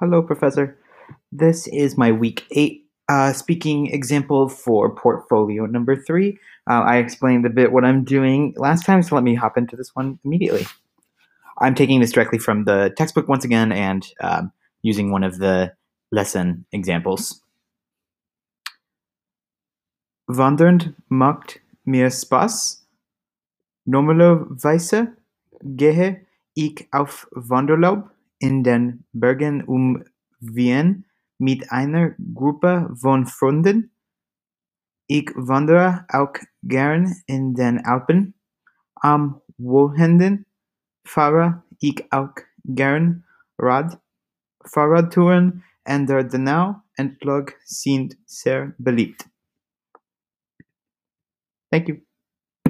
Hello, Professor. This is my week eight uh, speaking example for portfolio number three. Uh, I explained a bit what I'm doing last time, so let me hop into this one immediately. I'm taking this directly from the textbook once again and um, using one of the lesson examples. Wandernd macht mir Spaß. Normalerweise gehe ich auf Wanderlaub in den Bergen um Wien mit einer Gruppe von Freunden. Ich wandere auch gern in den Alpen. Am Wochenende fahre ich auch gern Rad. Fahrradtouren an der Donau entlang sind sehr beliebt. Thank you.